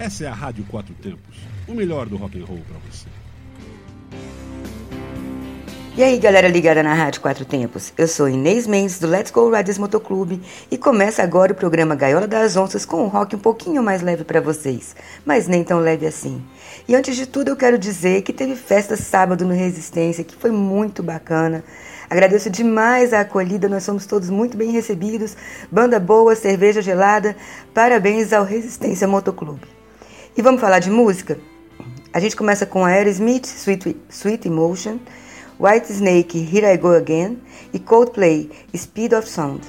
Essa é a Rádio Quatro Tempos, o melhor do rock and roll para você. E aí, galera ligada na Rádio Quatro Tempos. Eu sou Inês Mendes do Let's Go Riders Motoclube e começa agora o programa Gaiola das Onças com um rock um pouquinho mais leve para vocês, mas nem tão leve assim. E antes de tudo, eu quero dizer que teve festa sábado no Resistência, que foi muito bacana. Agradeço demais a acolhida, nós somos todos muito bem recebidos. Banda boa, cerveja gelada. Parabéns ao Resistência Motoclube. E vamos falar de música? A gente começa com Aerosmith, Sweet, Sweet Emotion, White Snake, Here I Go Again e Coldplay, Speed of Sound.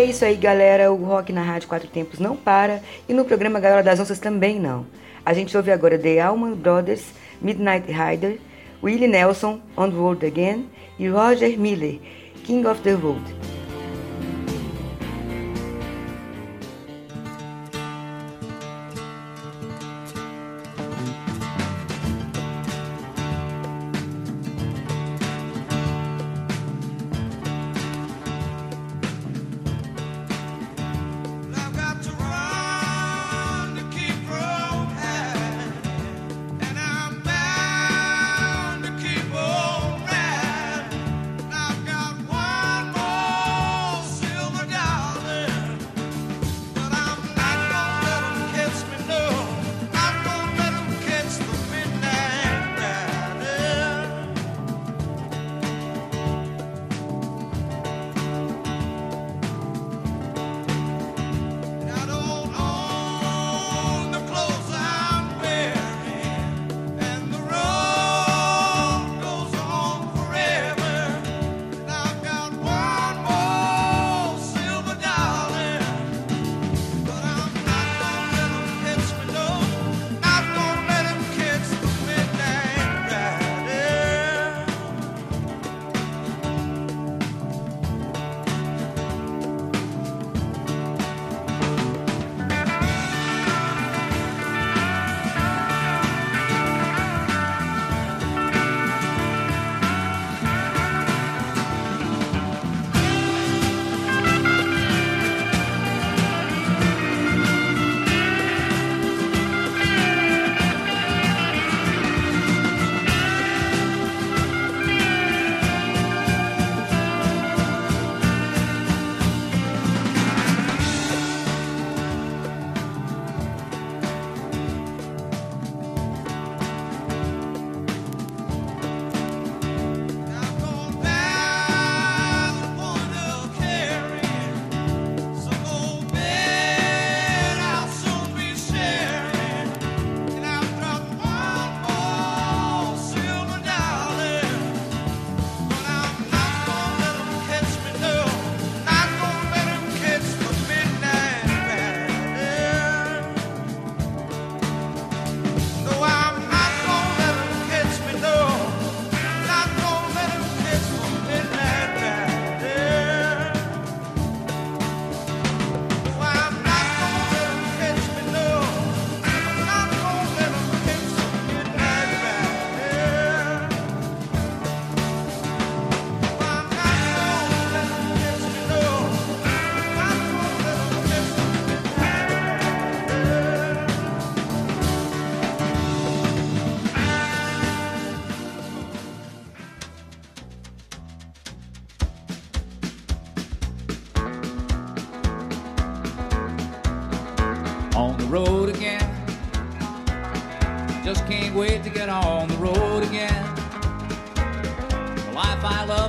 é isso aí, galera. O rock na Rádio Quatro Tempos não para e no programa Galera das Onças também não. A gente ouve agora The Allman Brothers, Midnight Rider, Willie Nelson, On the World Again e Roger Miller, King of the Road.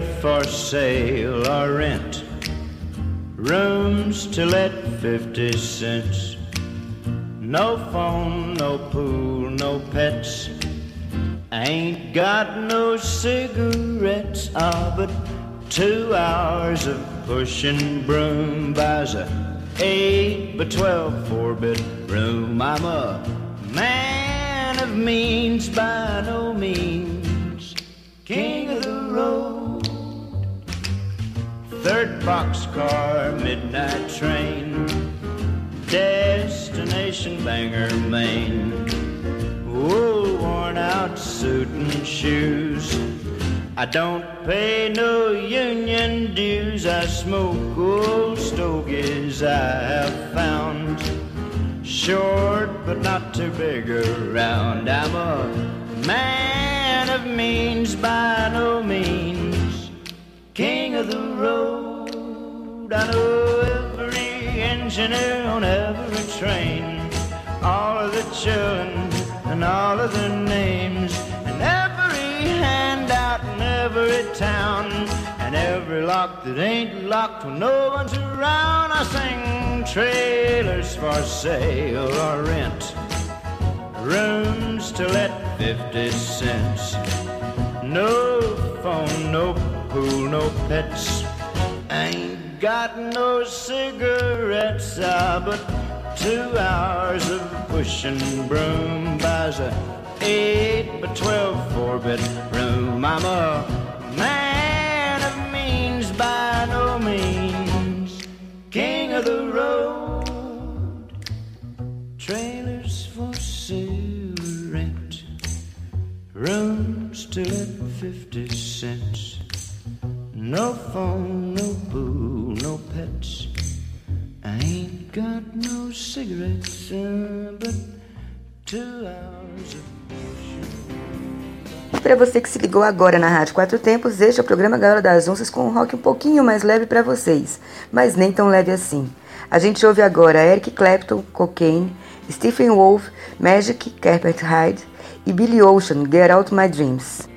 for sale or rent. Rooms to let 50 cents. No phone, no pool, no pets. Ain't got no cigarettes, ah, but two hours of pushing broom buys a eight by twelve four bit room. I'm a man of means by no means, king of the road. Third boxcar, midnight train, destination Bangor, Maine. Wool worn out suit and shoes. I don't pay no union dues. I smoke old stogies I have found. Short but not too big around. I'm a man of means by no means king of the road. I know every engineer on every train, all of the children and all of their names, and every handout in every town, and every lock that ain't locked when no one's around. I sing trailers for sale or rent, rooms to let 50 cents. No phone, no pool, no pets. ain't got no cigarettes, ah, but two hours of pushing broom buys a eight by twelve four bedroom. I'm a man of means by no means, king of the road. Trailers for sale rent, rooms to let fifty cents. No phone, no boo, no pets. I ain't got no cigarettes, but two hours of e para você que se ligou agora na Rádio Quatro Tempos, este é o programa Galera das Onças com um rock um pouquinho mais leve para vocês, mas nem tão leve assim. A gente ouve agora Eric Clapton, Cocaine, Stephen Wolf, Magic, Carpet Hyde e Billy Ocean, Get Out My Dreams.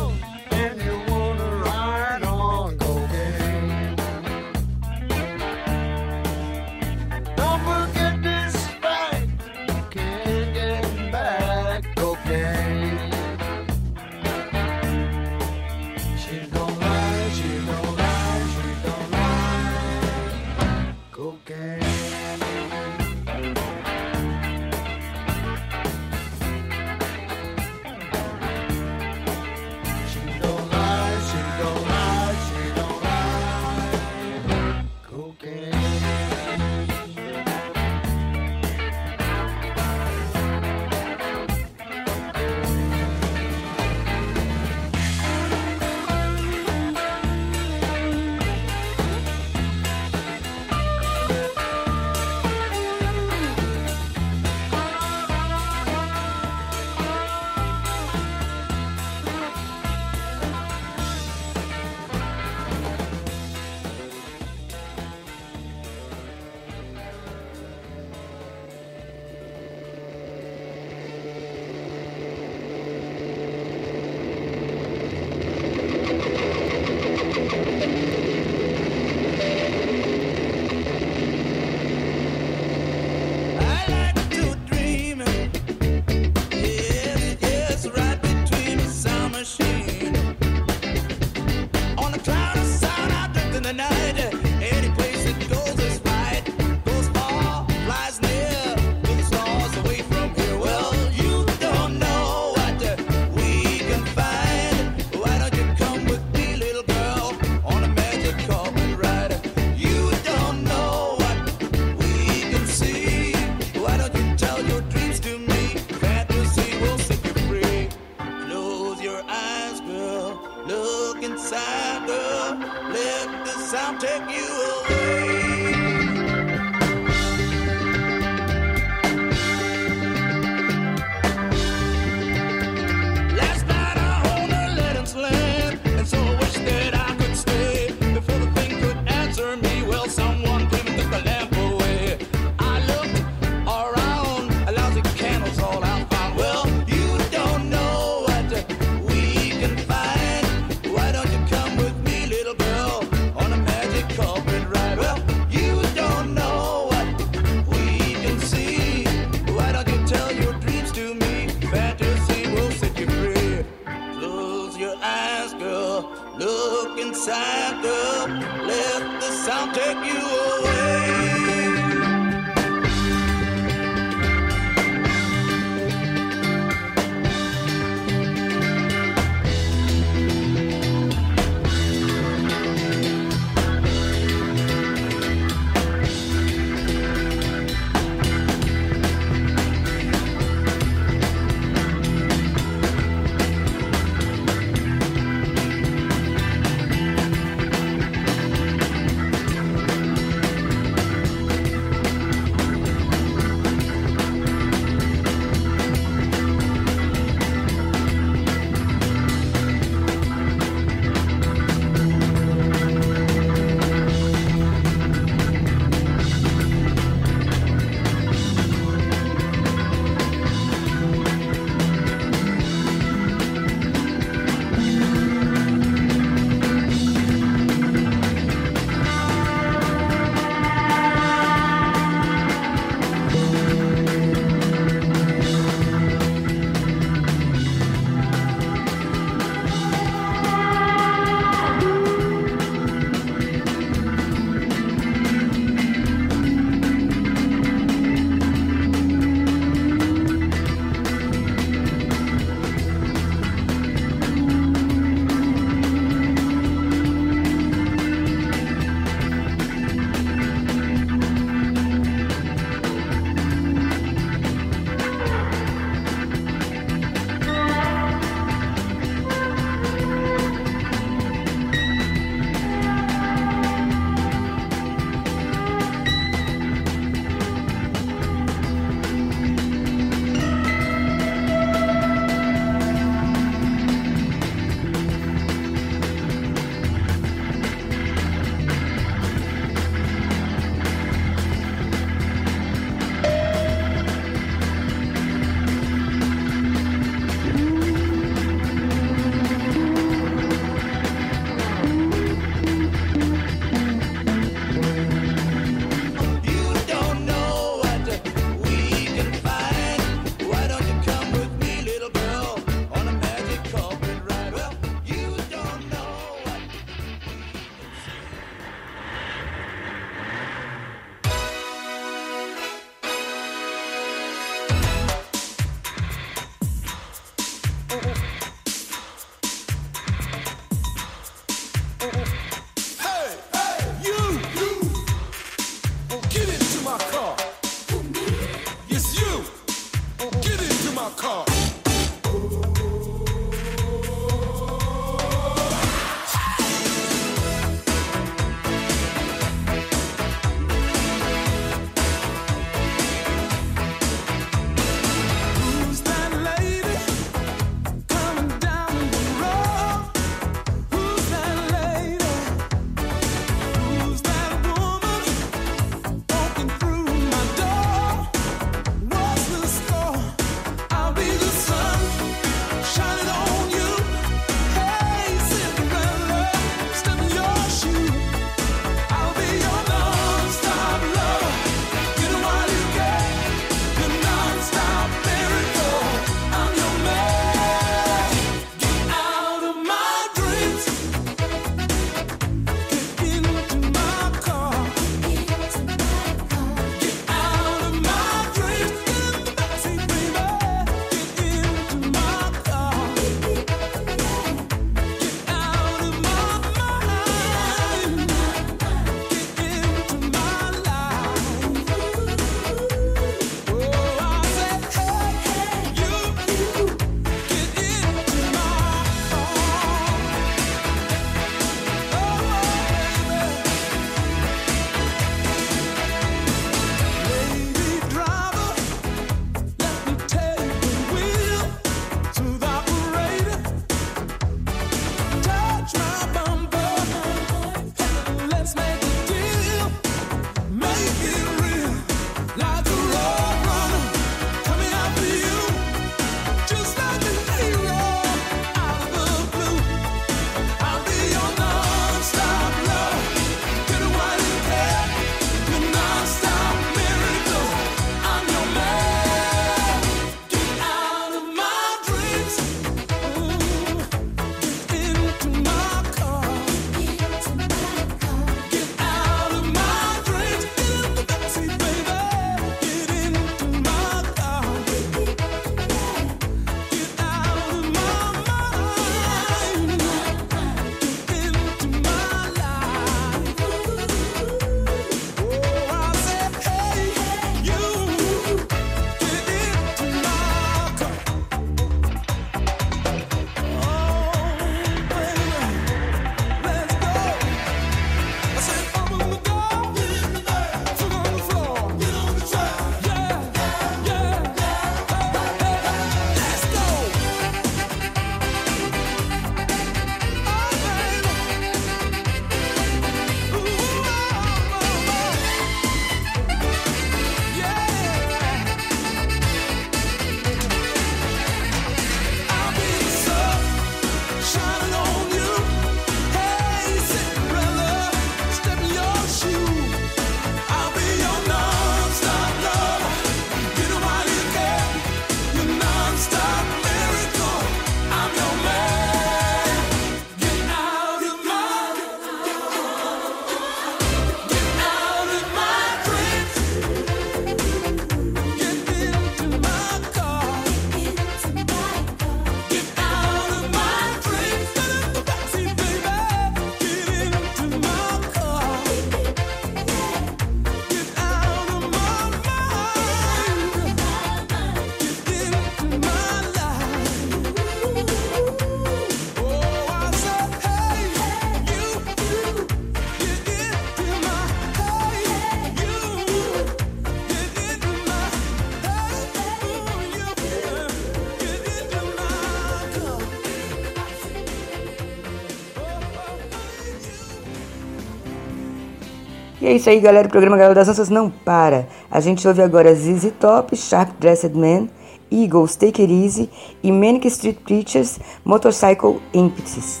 isso aí, galera. O programa Galera das Danças não para. A gente ouve agora ZZ Top, Sharp Dressed Man, Eagles, Take It Easy e Manic Street Preachers, Motorcycle Impetus.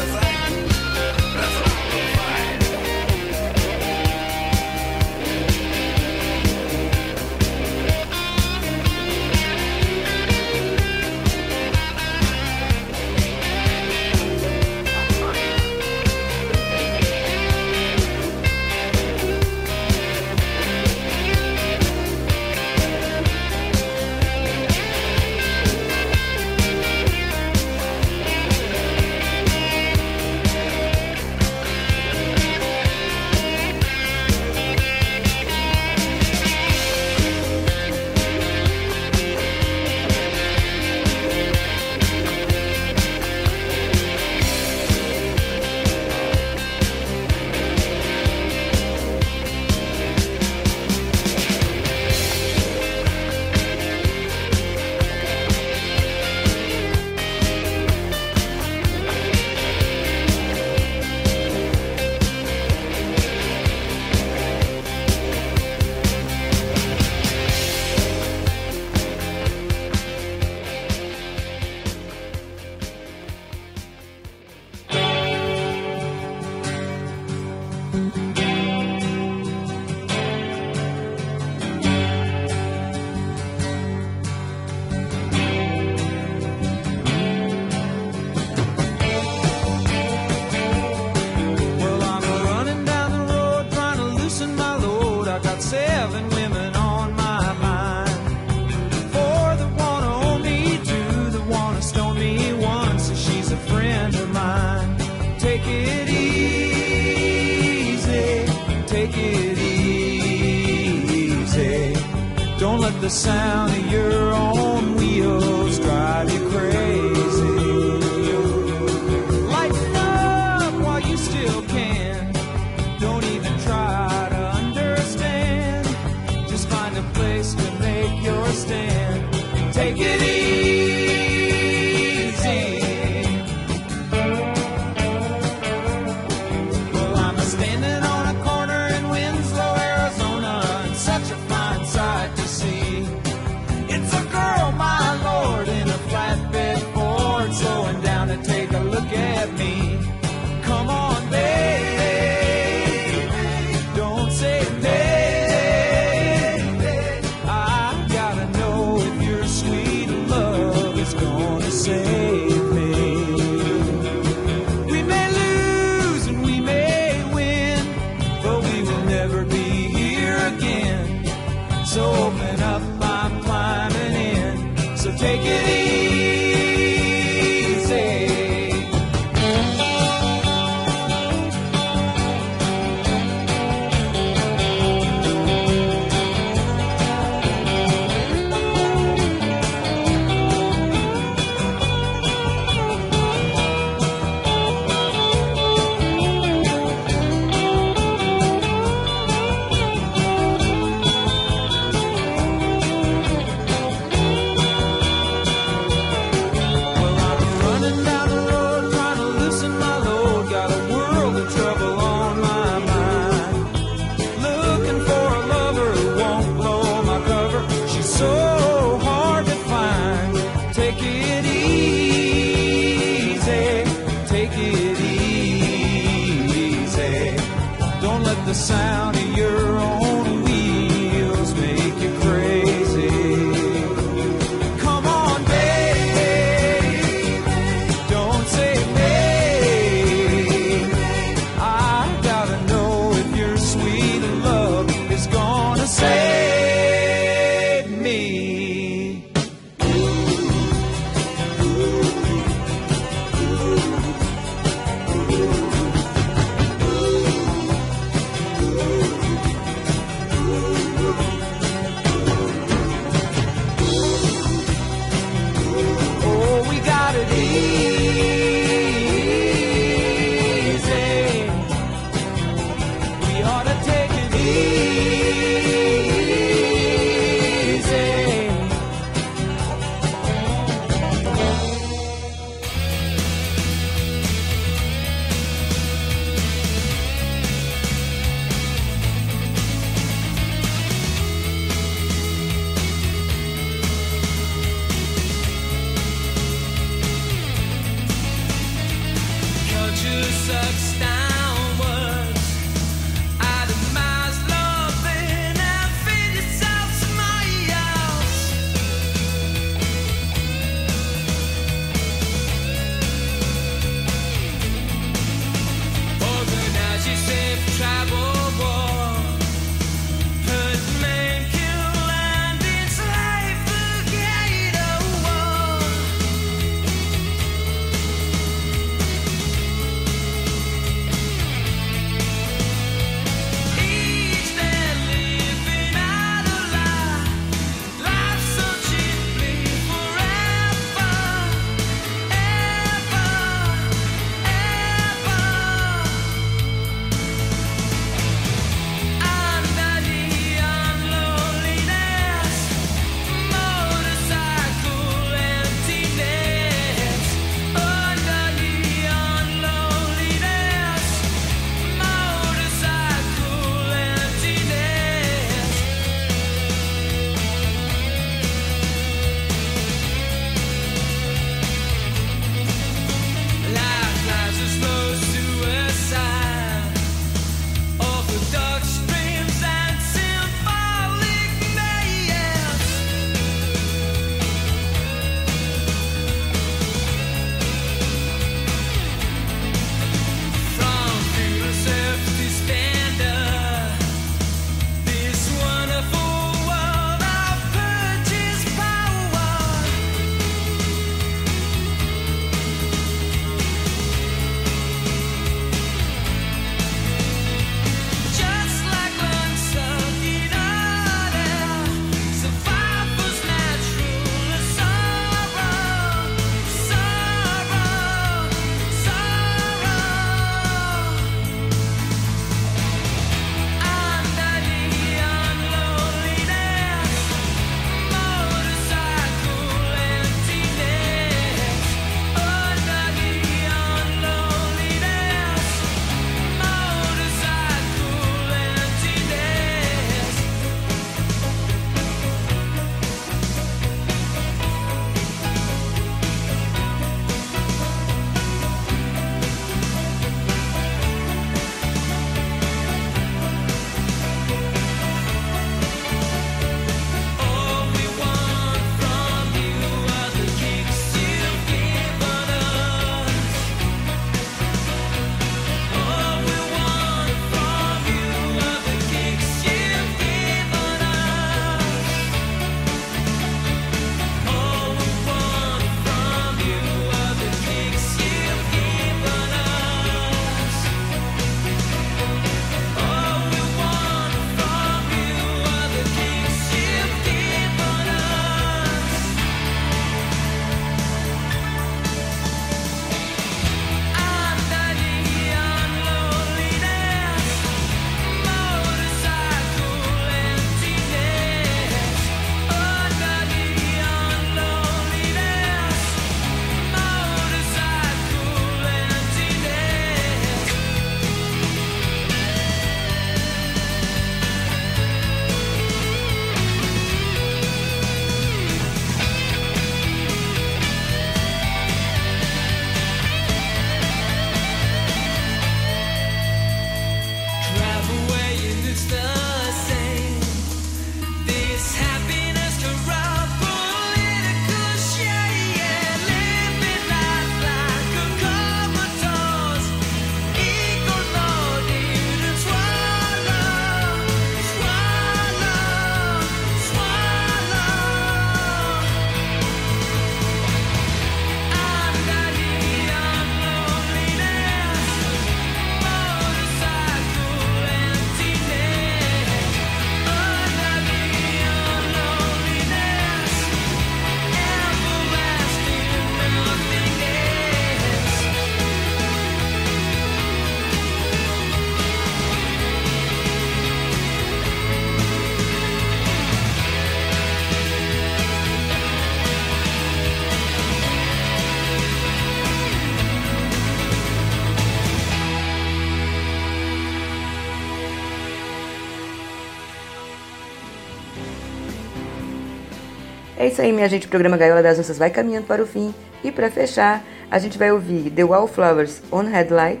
isso aí, minha gente. O programa Gaiola das Nossas vai caminhando para o fim. E para fechar, a gente vai ouvir The Wallflowers on Headlight,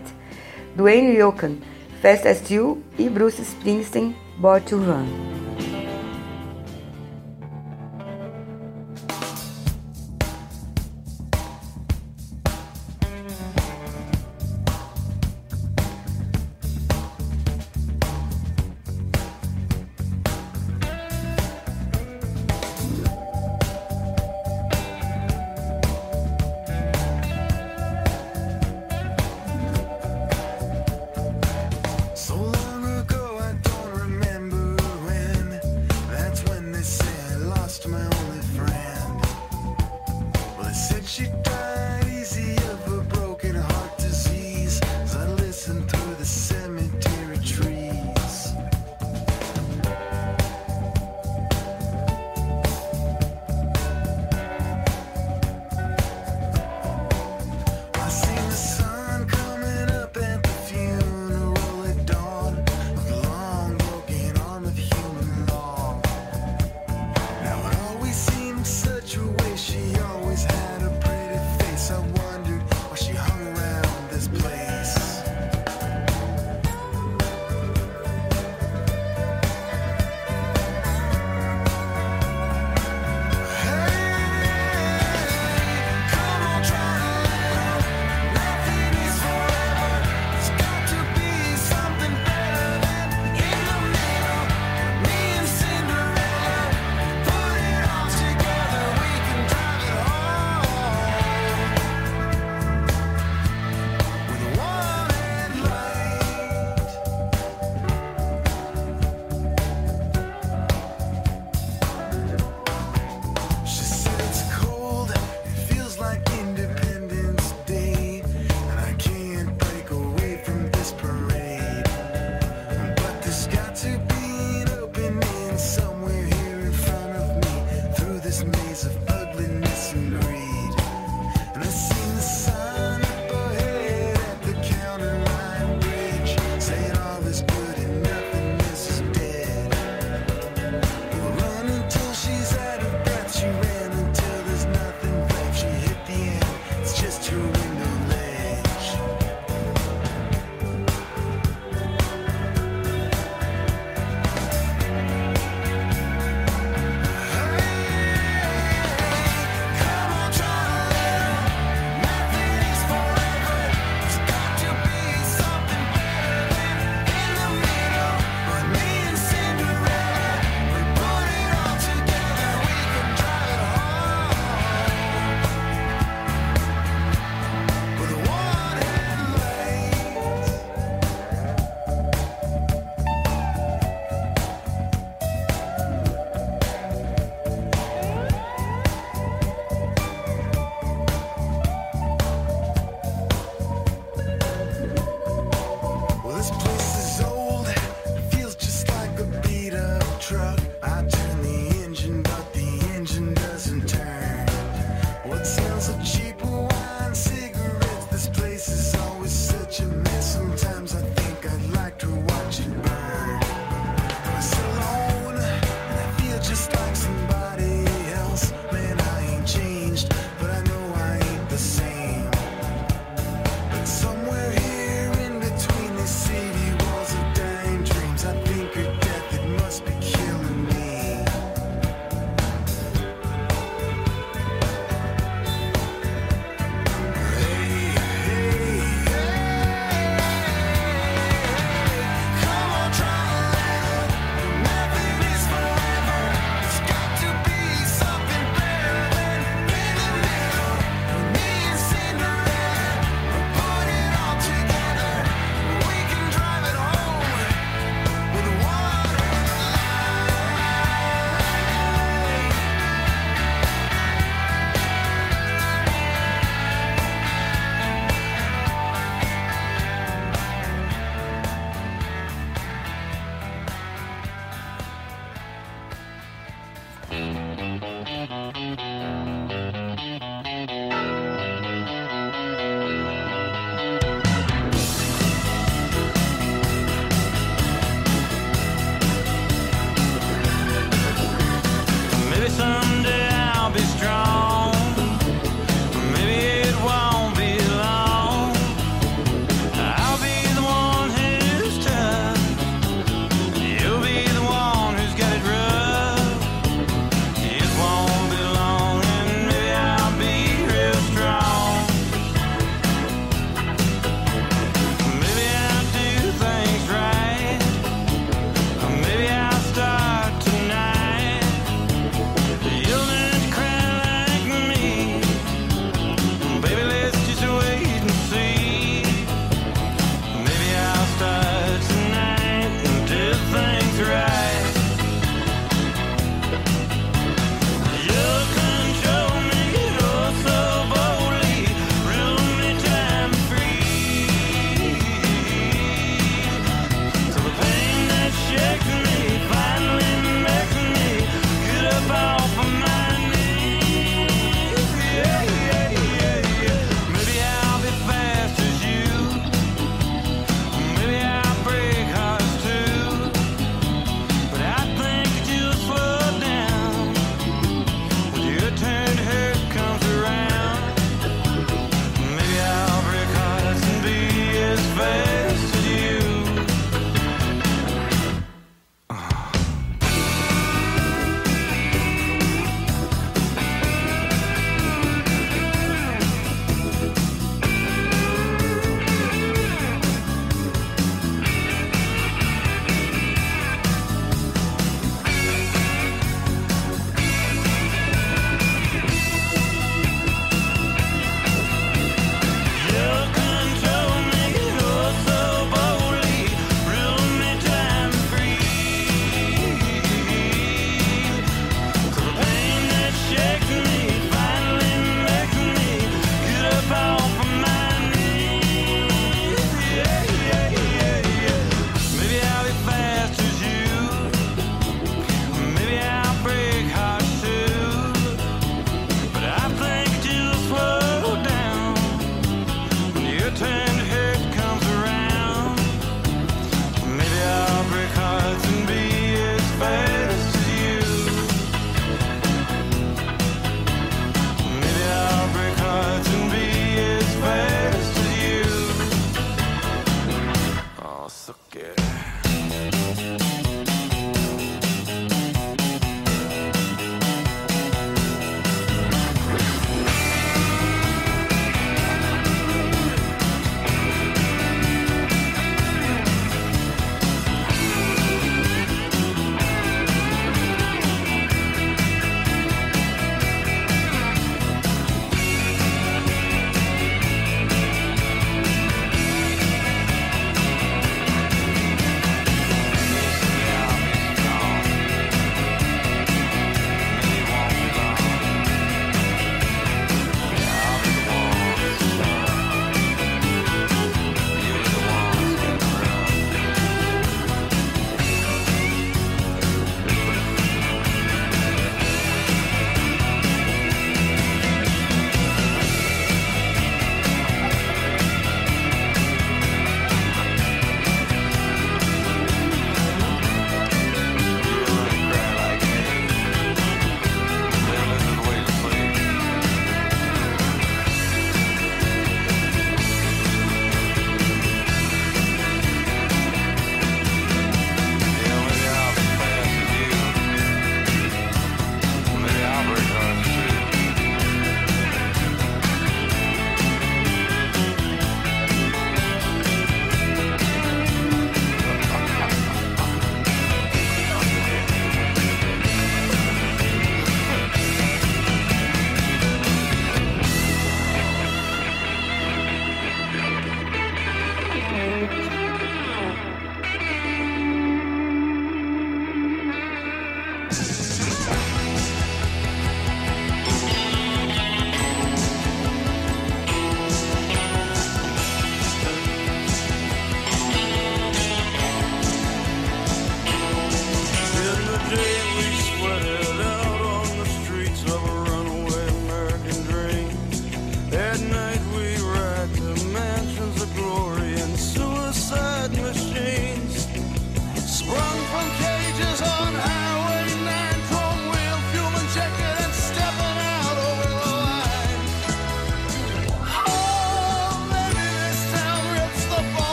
Dwayne Yokan, Fast as You e Bruce Springsteen, Born to Run.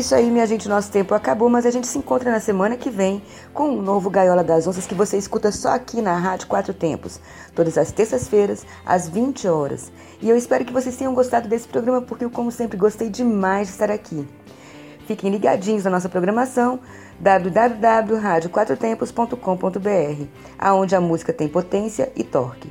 isso aí, minha gente. Nosso tempo acabou, mas a gente se encontra na semana que vem com um novo Gaiola das Onças que você escuta só aqui na Rádio Quatro Tempos, todas as terças-feiras, às 20 horas. E eu espero que vocês tenham gostado desse programa, porque eu, como sempre, gostei demais de estar aqui. Fiquem ligadinhos na nossa programação www.radioquatrotempos.com.br, aonde a música tem potência e torque.